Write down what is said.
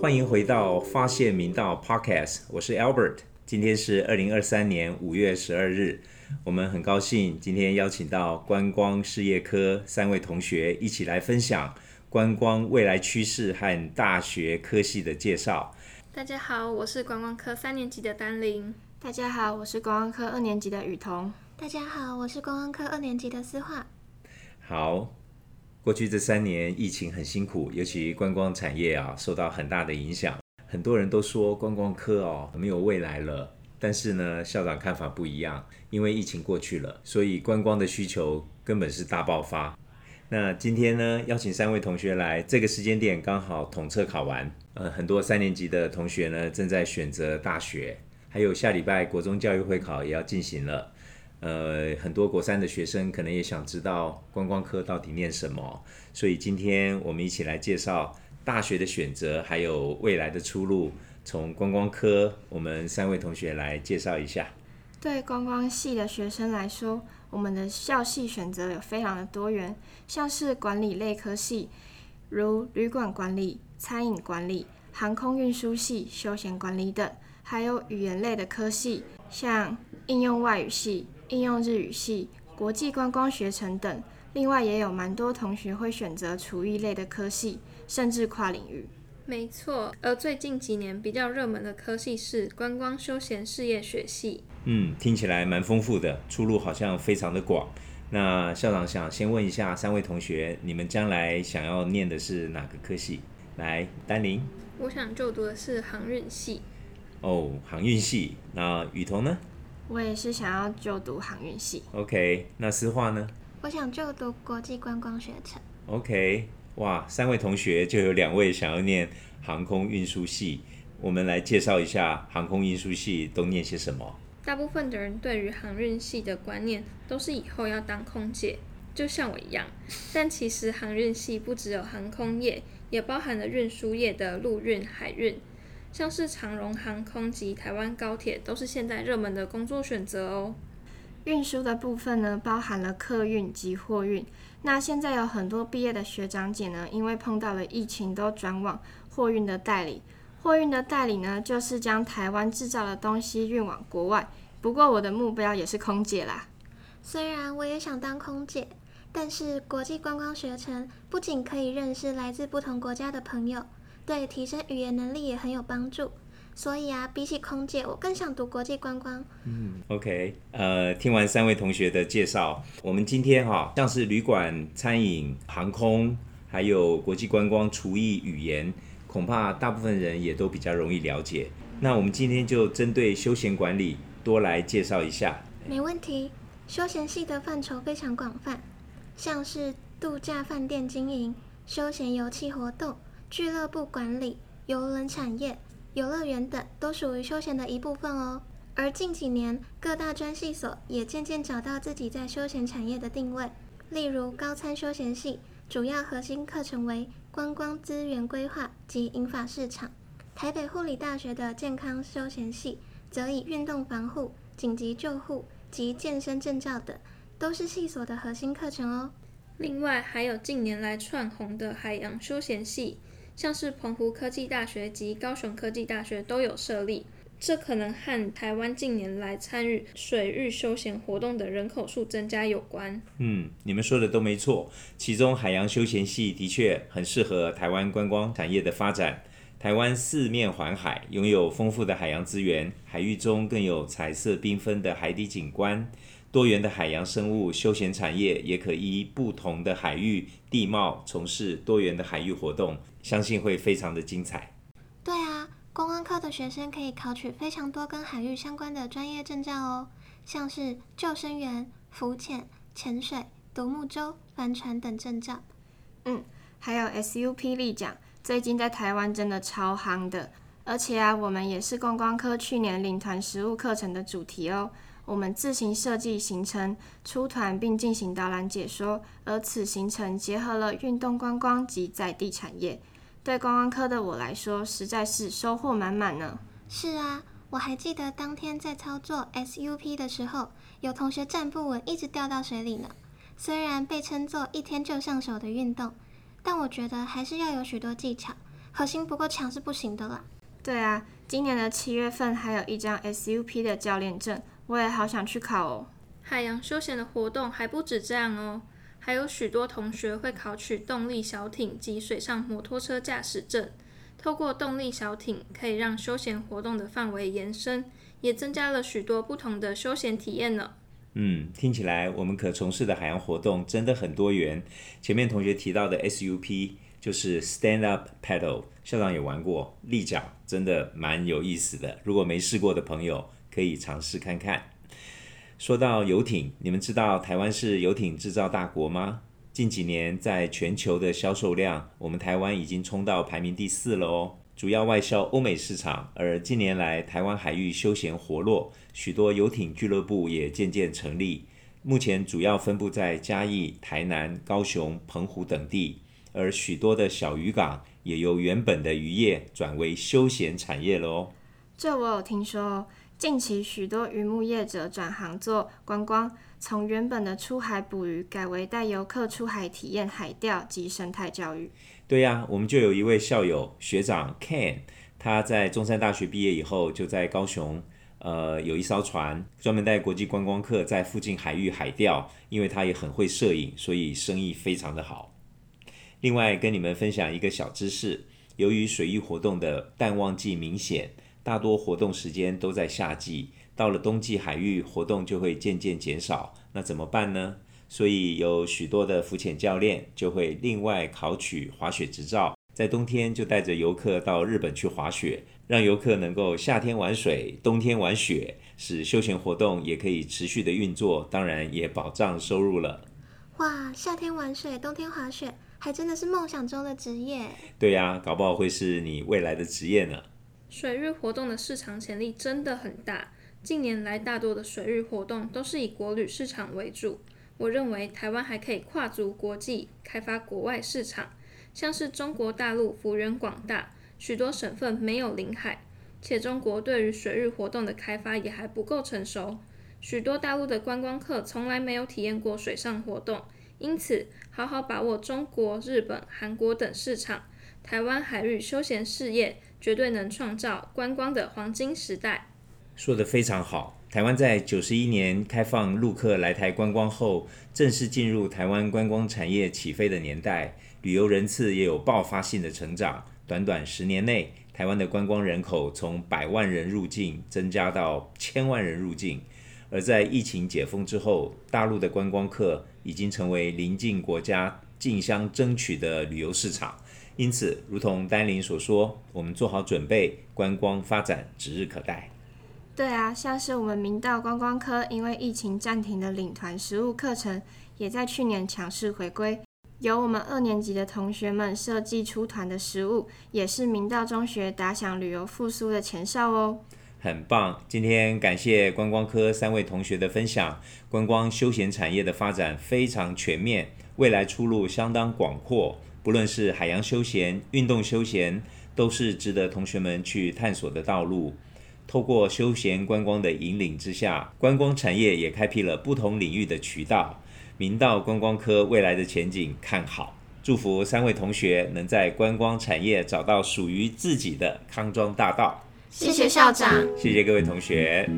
欢迎回到发现明道 Podcast，我是 Albert。今天是二零二三年五月十二日，我们很高兴今天邀请到观光事业科三位同学一起来分享观光未来趋势和大学科系的介绍。大家好，我是观光科三年级的丹玲。大家好，我是观光科二年级的雨桐。大家好，我是观光科二年级的思画。好，过去这三年疫情很辛苦，尤其观光产业啊受到很大的影响。很多人都说观光科哦没有未来了，但是呢，校长看法不一样，因为疫情过去了，所以观光的需求根本是大爆发。那今天呢，邀请三位同学来，这个时间点刚好统测考完，呃，很多三年级的同学呢正在选择大学，还有下礼拜国中教育会考也要进行了。呃，很多国三的学生可能也想知道观光科到底念什么，所以今天我们一起来介绍大学的选择，还有未来的出路。从观光科，我们三位同学来介绍一下。对观光系的学生来说，我们的校系选择有非常的多元，像是管理类科系，如旅馆管理、餐饮管理、航空运输系、休闲管理等，还有语言类的科系，像应用外语系。应用日语系、国际观光学程等，另外也有蛮多同学会选择厨艺类的科系，甚至跨领域。没错，而最近几年比较热门的科系是观光休闲事业学系。嗯，听起来蛮丰富的，出路好像非常的广。那校长想先问一下三位同学，你们将来想要念的是哪个科系？来，丹宁。我想就读的是航运系。哦，航运系。那雨桐呢？我也是想要就读航运系。OK，那思化呢？我想就读国际观光学程。OK，哇，三位同学就有两位想要念航空运输系。我们来介绍一下航空运输系都念些什么。大部分的人对于航运系的观念都是以后要当空姐，就像我一样。但其实航运系不只有航空业，也包含了运输业的陆运、海运。像是长荣航空及台湾高铁都是现在热门的工作选择哦。运输的部分呢，包含了客运及货运。那现在有很多毕业的学长姐呢，因为碰到了疫情，都转往货运的代理。货运的代理呢，就是将台湾制造的东西运往国外。不过我的目标也是空姐啦。虽然我也想当空姐，但是国际观光学程不仅可以认识来自不同国家的朋友。对提升语言能力也很有帮助，所以啊，比起空姐，我更想读国际观光。嗯，OK，呃，听完三位同学的介绍，我们今天哈，像是旅馆、餐饮、航空，还有国际观光、厨艺、语言，恐怕大部分人也都比较容易了解。那我们今天就针对休闲管理多来介绍一下。没问题，休闲系的范畴非常广泛，像是度假饭店经营、休闲游憩活动。俱乐部管理、游轮产业、游乐园等都属于休闲的一部分哦。而近几年，各大专系所也渐渐找到自己在休闲产业的定位。例如，高参休闲系主要核心课程为观光资源规划及引法市场；台北护理大学的健康休闲系则以运动防护、紧急救护及健身证照等，都是系所的核心课程哦。另外，还有近年来窜红的海洋休闲系。像是澎湖科技大学及高雄科技大学都有设立，这可能和台湾近年来参与水域休闲活动的人口数增加有关。嗯，你们说的都没错，其中海洋休闲系的确很适合台湾观光产业的发展。台湾四面环海，拥有丰富的海洋资源，海域中更有彩色缤纷的海底景观。多元的海洋生物休闲产业也可依不同的海域地貌从事多元的海域活动，相信会非常的精彩。对啊，观光课的学生可以考取非常多跟海域相关的专业证照哦，像是救生员、浮潜、潜水、独木舟、帆船等证照。嗯，还有 SUP 立桨，最近在台湾真的超夯的，而且啊，我们也是观光科去年领团实务课程的主题哦。我们自行设计行程，出团并进行导览解说，而此行程结合了运动观光及在地产业，对观光科的我来说，实在是收获满满呢。是啊，我还记得当天在操作 SUP 的时候，有同学站不稳，一直掉到水里呢。虽然被称作一天就上手的运动，但我觉得还是要有许多技巧，核心不够强是不行的啦。对啊，今年的七月份还有一张 SUP 的教练证，我也好想去考哦。海洋休闲的活动还不止这样哦，还有许多同学会考取动力小艇及水上摩托车驾驶证。透过动力小艇，可以让休闲活动的范围延伸，也增加了许多不同的休闲体验呢。嗯，听起来我们可从事的海洋活动真的很多元。前面同学提到的 SUP 就是 Stand Up Paddle，校长也玩过，立桨真的蛮有意思的。如果没试过的朋友，可以尝试看看。说到游艇，你们知道台湾是游艇制造大国吗？近几年，在全球的销售量，我们台湾已经冲到排名第四了哦。主要外销欧美市场，而近年来台湾海域休闲活络，许多游艇俱乐部也渐渐成立。目前主要分布在嘉义、台南、高雄、澎湖等地，而许多的小渔港也由原本的渔业转为休闲产业了哦。这我有听说。近期许多渔牧业者转行做观光，从原本的出海捕鱼改为带游客出海体验海钓及生态教育。对呀，我们就有一位校友学长 Ken，他在中山大学毕业以后，就在高雄，呃，有一艘船，专门带国际观光客在附近海域海钓。因为他也很会摄影，所以生意非常的好。另外，跟你们分享一个小知识，由于水域活动的淡旺季明显。大多活动时间都在夏季，到了冬季，海域活动就会渐渐减少。那怎么办呢？所以有许多的浮潜教练就会另外考取滑雪执照，在冬天就带着游客到日本去滑雪，让游客能够夏天玩水，冬天玩雪，使休闲活动也可以持续的运作，当然也保障收入了。哇，夏天玩水，冬天滑雪，还真的是梦想中的职业。对呀，搞不好会是你未来的职业呢。水域活动的市场潜力真的很大。近年来，大多的水域活动都是以国旅市场为主。我认为台湾还可以跨足国际，开发国外市场。像是中国大陆幅员广大，许多省份没有临海，且中国对于水域活动的开发也还不够成熟。许多大陆的观光客从来没有体验过水上活动，因此好好把握中国、日本、韩国等市场，台湾海域休闲事业。绝对能创造观光的黄金时代。说得非常好。台湾在九十一年开放陆客来台观光后，正式进入台湾观光产业起飞的年代，旅游人次也有爆发性的成长。短短十年内，台湾的观光人口从百万人入境增加到千万人入境。而在疫情解封之后，大陆的观光客已经成为邻近国家竞相争取的旅游市场。因此，如同丹林所说，我们做好准备，观光发展指日可待。对啊，像是我们明道观光科因为疫情暂停的领团实务课程，也在去年强势回归。由我们二年级的同学们设计出团的食物，也是明道中学打响旅游复苏的前哨哦。很棒！今天感谢观光科三位同学的分享，观光休闲产业的发展非常全面，未来出路相当广阔。不论是海洋休闲、运动休闲，都是值得同学们去探索的道路。透过休闲观光的引领之下，观光产业也开辟了不同领域的渠道。明道观光科未来的前景看好，祝福三位同学能在观光产业找到属于自己的康庄大道。谢谢校长，谢谢各位同学。